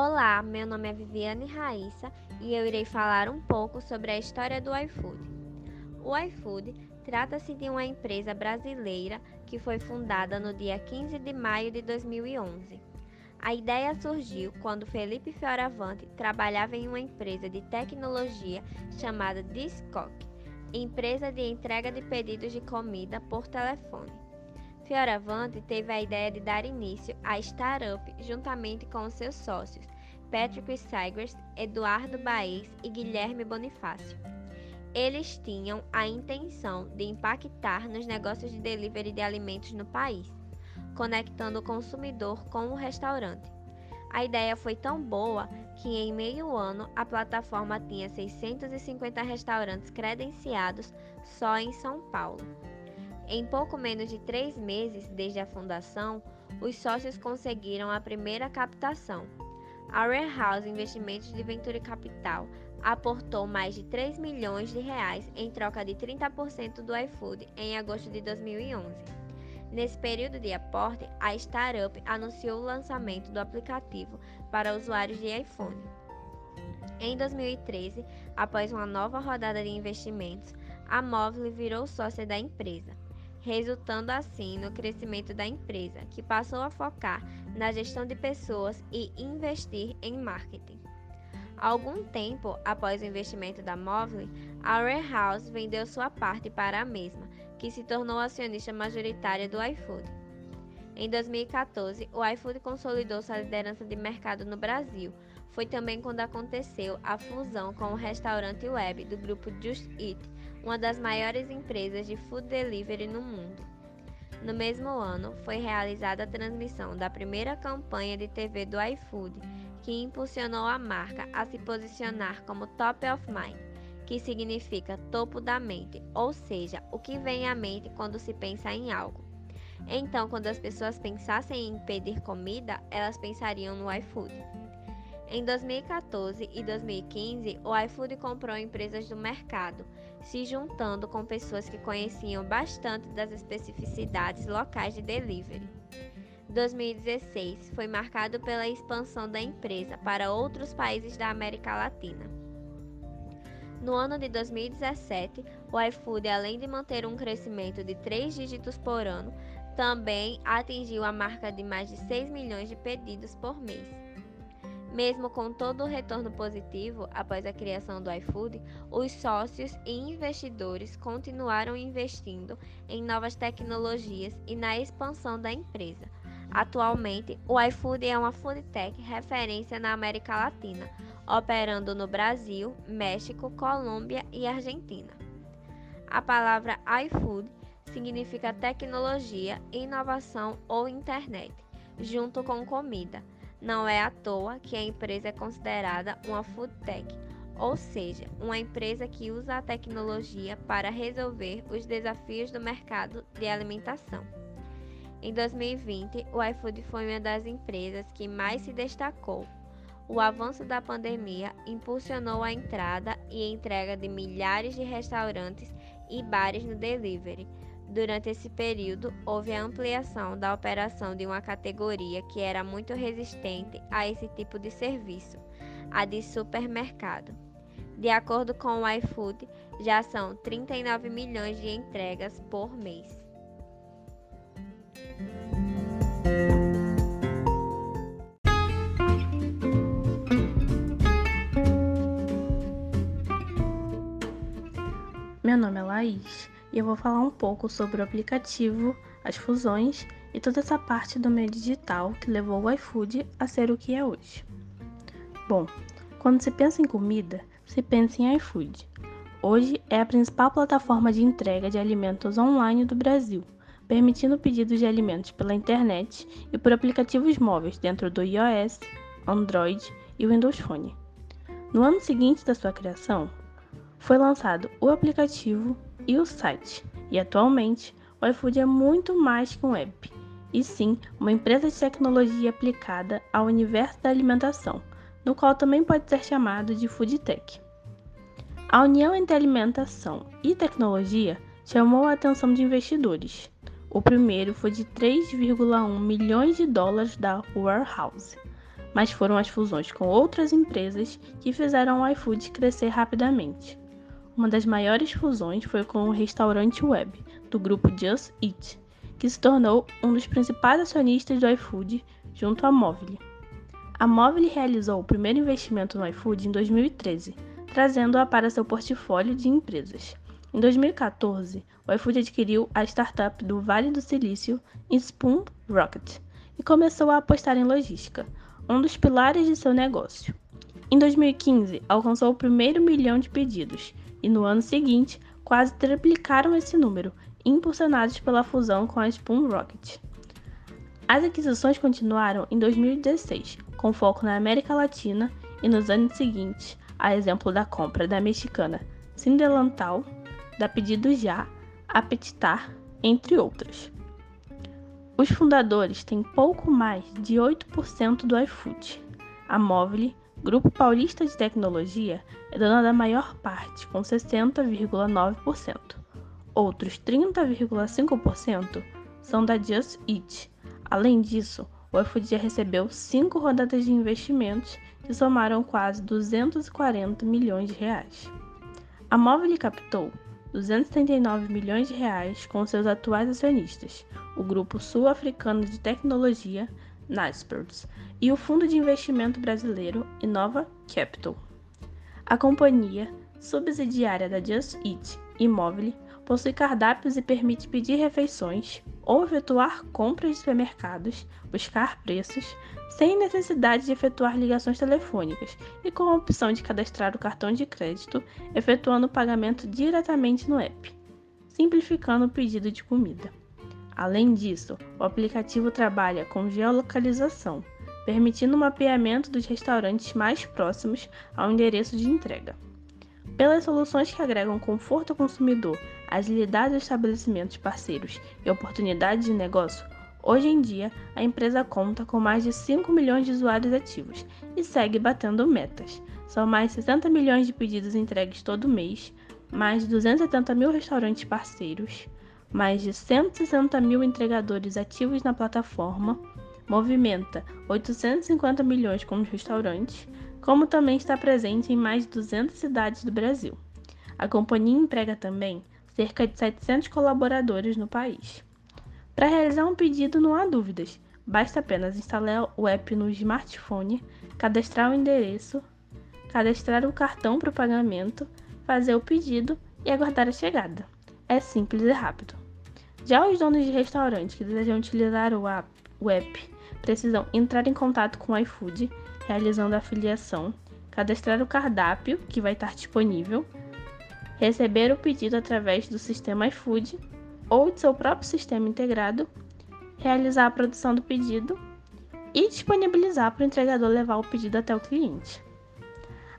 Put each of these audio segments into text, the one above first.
Olá, meu nome é Viviane Raíssa e eu irei falar um pouco sobre a história do iFood. O iFood trata-se de uma empresa brasileira que foi fundada no dia 15 de maio de 2011. A ideia surgiu quando Felipe Fioravante trabalhava em uma empresa de tecnologia chamada Discoc, empresa de entrega de pedidos de comida por telefone. Fioravante teve a ideia de dar início à startup juntamente com seus sócios, Patrick Sagres, Eduardo Baez e Guilherme Bonifácio. Eles tinham a intenção de impactar nos negócios de delivery de alimentos no país, conectando o consumidor com o restaurante. A ideia foi tão boa que em meio ano a plataforma tinha 650 restaurantes credenciados só em São Paulo. Em pouco menos de três meses desde a fundação, os sócios conseguiram a primeira captação. A Warehouse Investimentos de Venture Capital aportou mais de 3 milhões de reais em troca de 30% do iFood em agosto de 2011. Nesse período de aporte, a startup anunciou o lançamento do aplicativo para usuários de iPhone. Em 2013, após uma nova rodada de investimentos, a Móvel virou sócia da empresa resultando assim no crescimento da empresa, que passou a focar na gestão de pessoas e investir em marketing. Algum tempo após o investimento da Movile, a Warehouse vendeu sua parte para a mesma, que se tornou acionista majoritária do iFood. Em 2014, o iFood consolidou sua liderança de mercado no Brasil. Foi também quando aconteceu a fusão com o restaurante web do grupo Just Eat, uma das maiores empresas de food delivery no mundo. No mesmo ano, foi realizada a transmissão da primeira campanha de TV do iFood, que impulsionou a marca a se posicionar como top of mind, que significa topo da mente, ou seja, o que vem à mente quando se pensa em algo. Então, quando as pessoas pensassem em pedir comida, elas pensariam no iFood. Em 2014 e 2015, o iFood comprou empresas do mercado, se juntando com pessoas que conheciam bastante das especificidades locais de delivery. 2016 foi marcado pela expansão da empresa para outros países da América Latina. No ano de 2017, o iFood, além de manter um crescimento de 3 dígitos por ano, também atingiu a marca de mais de 6 milhões de pedidos por mês. Mesmo com todo o retorno positivo após a criação do iFood, os sócios e investidores continuaram investindo em novas tecnologias e na expansão da empresa. Atualmente, o iFood é uma food tech referência na América Latina, operando no Brasil, México, Colômbia e Argentina. A palavra iFood significa tecnologia, inovação ou internet, junto com comida. Não é à toa que a empresa é considerada uma food tech, ou seja, uma empresa que usa a tecnologia para resolver os desafios do mercado de alimentação. Em 2020, o iFood foi uma das empresas que mais se destacou. O avanço da pandemia impulsionou a entrada e entrega de milhares de restaurantes e bares no delivery, Durante esse período, houve a ampliação da operação de uma categoria que era muito resistente a esse tipo de serviço, a de supermercado. De acordo com o iFood, já são 39 milhões de entregas por mês. Meu nome é Laís e eu vou falar um pouco sobre o aplicativo, as fusões e toda essa parte do meio digital que levou o iFood a ser o que é hoje. Bom, quando se pensa em comida, se pensa em iFood. Hoje é a principal plataforma de entrega de alimentos online do Brasil, permitindo pedidos de alimentos pela internet e por aplicativos móveis dentro do iOS, Android e Windows Phone. No ano seguinte da sua criação, foi lançado o aplicativo e o site. E atualmente, o iFood é muito mais que um app, e sim uma empresa de tecnologia aplicada ao universo da alimentação, no qual também pode ser chamado de food tech. A união entre alimentação e tecnologia chamou a atenção de investidores. O primeiro foi de 3,1 milhões de dólares da Warehouse, mas foram as fusões com outras empresas que fizeram o iFood crescer rapidamente. Uma das maiores fusões foi com o restaurante web do grupo Just Eat, que se tornou um dos principais acionistas do iFood junto à Movile. A Movile realizou o primeiro investimento no iFood em 2013, trazendo-a para seu portfólio de empresas. Em 2014, o iFood adquiriu a startup do Vale do Silício, Spoon Rocket, e começou a apostar em logística, um dos pilares de seu negócio. Em 2015, alcançou o primeiro milhão de pedidos e no ano seguinte quase triplicaram esse número, impulsionados pela fusão com a Spoon Rocket. As aquisições continuaram em 2016, com foco na América Latina e nos anos seguintes, a exemplo da compra da mexicana Cindelantal, da Pedido Já, Apetitar, entre outras. Os fundadores têm pouco mais de 8% do iFood. A Móvel, Grupo Paulista de Tecnologia, é dona da maior parte, com 60,9%. Outros 30,5% são da Just Eat. Além disso, o já recebeu cinco rodadas de investimentos que somaram quase 240 milhões de reais. A Móvel captou 239 milhões de reais com seus atuais acionistas, o Grupo Sul-Africano de Tecnologia, Naspers, e o fundo de investimento brasileiro Inova Capital. A companhia, subsidiária da Just Eat Mobile, possui cardápios e permite pedir refeições ou efetuar compras de supermercados, buscar preços, sem necessidade de efetuar ligações telefônicas e com a opção de cadastrar o cartão de crédito, efetuando o pagamento diretamente no app, simplificando o pedido de comida. Além disso, o aplicativo trabalha com geolocalização, permitindo o mapeamento dos restaurantes mais próximos ao endereço de entrega. Pelas soluções que agregam conforto ao consumidor, agilidade aos estabelecimentos parceiros e oportunidades de negócio, hoje em dia a empresa conta com mais de 5 milhões de usuários ativos e segue batendo metas. São mais 60 milhões de pedidos entregues todo mês, mais de 270 mil restaurantes parceiros, mais de 160 mil entregadores ativos na plataforma, movimenta 850 milhões com os restaurantes, como também está presente em mais de 200 cidades do Brasil. A companhia emprega também cerca de 700 colaboradores no país. Para realizar um pedido não há dúvidas, basta apenas instalar o app no smartphone, cadastrar o endereço, cadastrar o cartão para o pagamento, fazer o pedido e aguardar a chegada. É simples e rápido. Já os donos de restaurantes que desejam utilizar o app, precisam entrar em contato com o iFood, realizando a afiliação, cadastrar o cardápio que vai estar disponível, receber o pedido através do sistema iFood ou de seu próprio sistema integrado, realizar a produção do pedido e disponibilizar para o entregador levar o pedido até o cliente.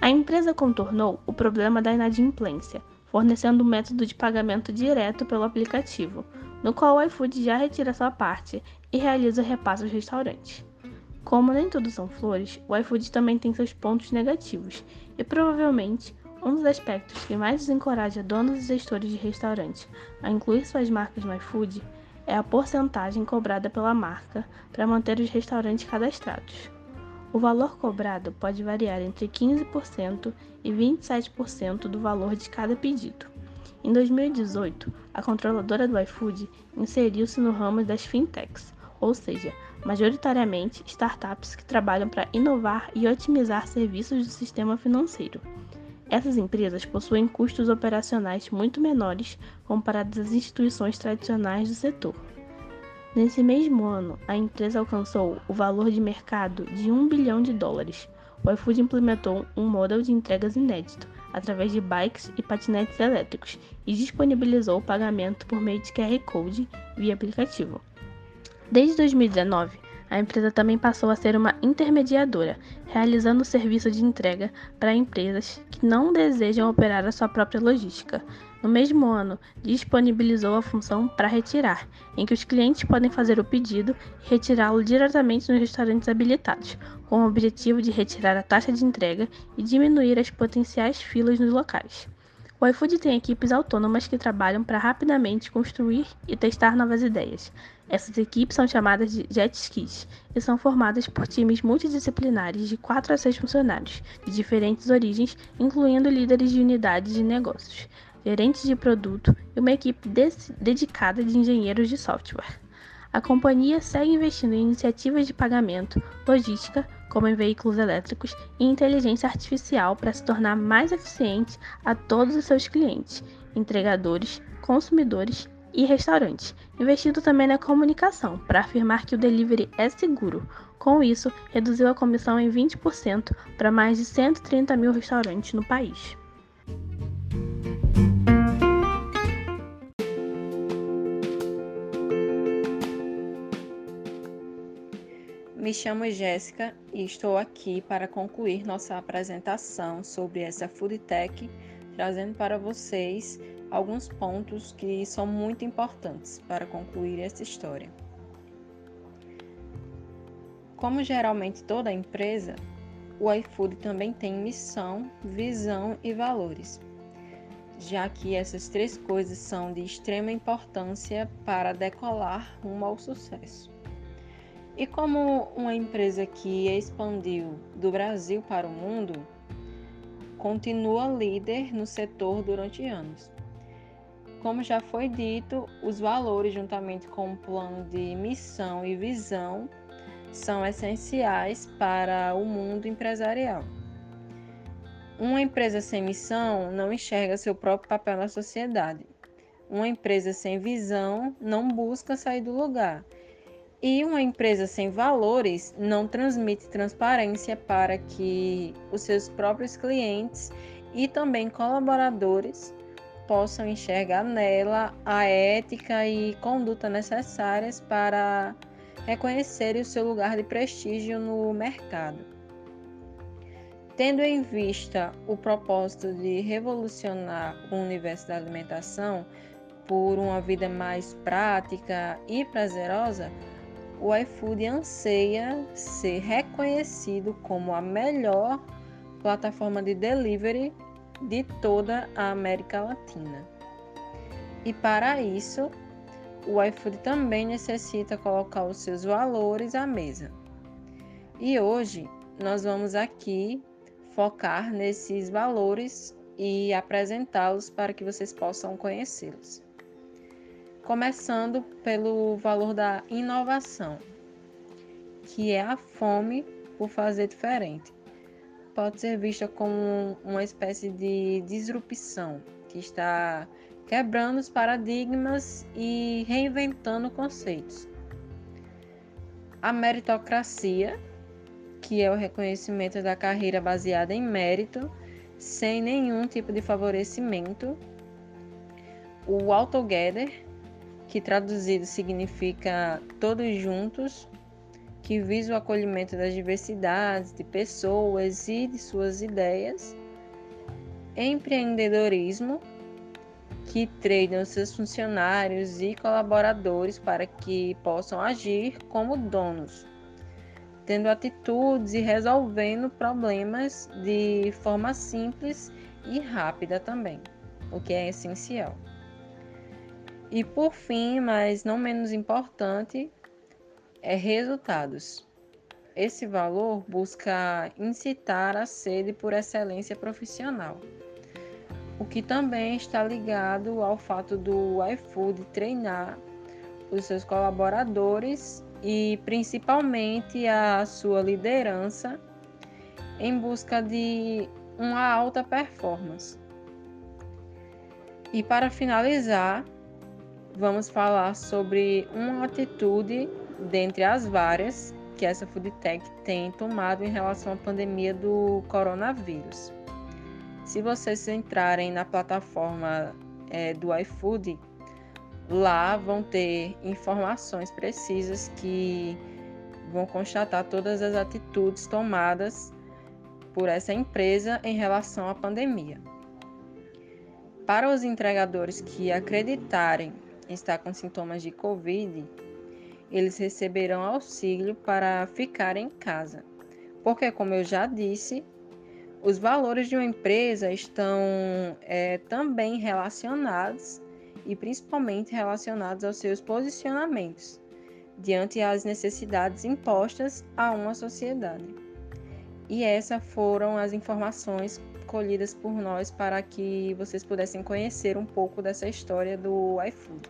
A empresa contornou o problema da inadimplência, fornecendo um método de pagamento direto pelo aplicativo, no qual o iFood já retira sua parte e realiza o repasse aos restaurantes. Como nem tudo são flores, o iFood também tem seus pontos negativos, e provavelmente um dos aspectos que mais desencoraja donos e gestores de restaurantes a incluir suas marcas no iFood é a porcentagem cobrada pela marca para manter os restaurantes cadastrados. O valor cobrado pode variar entre 15% e 27% do valor de cada pedido. Em 2018, a controladora do iFood inseriu-se no ramo das fintechs, ou seja, majoritariamente startups que trabalham para inovar e otimizar serviços do sistema financeiro. Essas empresas possuem custos operacionais muito menores comparados às instituições tradicionais do setor. Nesse mesmo ano, a empresa alcançou o valor de mercado de 1 bilhão de dólares. O iFood implementou um modelo de entregas inédito, através de bikes e patinetes elétricos, e disponibilizou o pagamento por meio de QR Code via aplicativo. Desde 2019, a empresa também passou a ser uma intermediadora, realizando serviço de entrega para empresas que não desejam operar a sua própria logística. No mesmo ano, disponibilizou a função para retirar, em que os clientes podem fazer o pedido e retirá-lo diretamente nos restaurantes habilitados, com o objetivo de retirar a taxa de entrega e diminuir as potenciais filas nos locais. O iFood tem equipes autônomas que trabalham para rapidamente construir e testar novas ideias, Essas equipes são chamadas de jet skis e são formadas por times multidisciplinares de 4 a 6 funcionários, de diferentes origens, incluindo líderes de unidades de negócios, gerentes de produto e uma equipe dedicada de engenheiros de software. A companhia segue investindo em iniciativas de pagamento, logística, como em veículos elétricos, e inteligência artificial para se tornar mais eficiente a todos os seus clientes, entregadores, consumidores e restaurantes, investindo também na comunicação para afirmar que o delivery é seguro. Com isso, reduziu a comissão em 20% para mais de 130 mil restaurantes no país. Me chamo Jéssica e estou aqui para concluir nossa apresentação sobre essa food tech, trazendo para vocês alguns pontos que são muito importantes para concluir essa história. Como geralmente toda empresa, o iFood também tem missão, visão e valores, já que essas três coisas são de extrema importância para decolar rumo ao sucesso. E como uma empresa que expandiu do Brasil para o mundo, continua líder no setor durante anos. Como já foi dito, os valores, juntamente com o plano de missão e visão, são essenciais para o mundo empresarial. Uma empresa sem missão não enxerga seu próprio papel na sociedade. Uma empresa sem visão não busca sair do lugar. E uma empresa sem valores não transmite transparência para que os seus próprios clientes e também colaboradores possam enxergar nela a ética e conduta necessárias para reconhecer o seu lugar de prestígio no mercado. Tendo em vista o propósito de revolucionar o universo da alimentação por uma vida mais prática e prazerosa, o iFood anseia ser reconhecido como a melhor plataforma de delivery de toda a América Latina. E para isso, o iFood também necessita colocar os seus valores à mesa. E hoje nós vamos aqui focar nesses valores e apresentá-los para que vocês possam conhecê-los. Começando pelo valor da inovação, que é a fome por fazer diferente pode ser vista como uma espécie de disrupção que está quebrando os paradigmas e reinventando conceitos. A meritocracia, que é o reconhecimento da carreira baseada em mérito, sem nenhum tipo de favorecimento. O All Together, que traduzido significa todos juntos, que visa o acolhimento das diversidades de pessoas e de suas ideias, empreendedorismo, que treina os seus funcionários e colaboradores para que possam agir como donos, tendo atitudes e resolvendo problemas de forma simples e rápida também, o que é essencial. E por fim, mas não menos importante, é resultados. Esse valor busca incitar a sede por excelência profissional, o que também está ligado ao fato do iFood treinar os seus colaboradores e principalmente a sua liderança em busca de uma alta performance. E para finalizar, vamos falar sobre uma atitude dentre as várias que essa food tech tem tomado em relação à pandemia do coronavírus. Se vocês entrarem na plataforma é, do iFood, lá vão ter informações precisas que vão constatar todas as atitudes tomadas por essa empresa em relação à pandemia. Para os entregadores que acreditarem estar com sintomas de Covid, eles receberão auxílio para ficar em casa. Porque, como eu já disse, os valores de uma empresa estão é, também relacionados e principalmente relacionados aos seus posicionamentos. diante as necessidades impostas a uma sociedade. E essas foram as informações colhidas por nós para que vocês pudessem conhecer um pouco dessa história do iFood.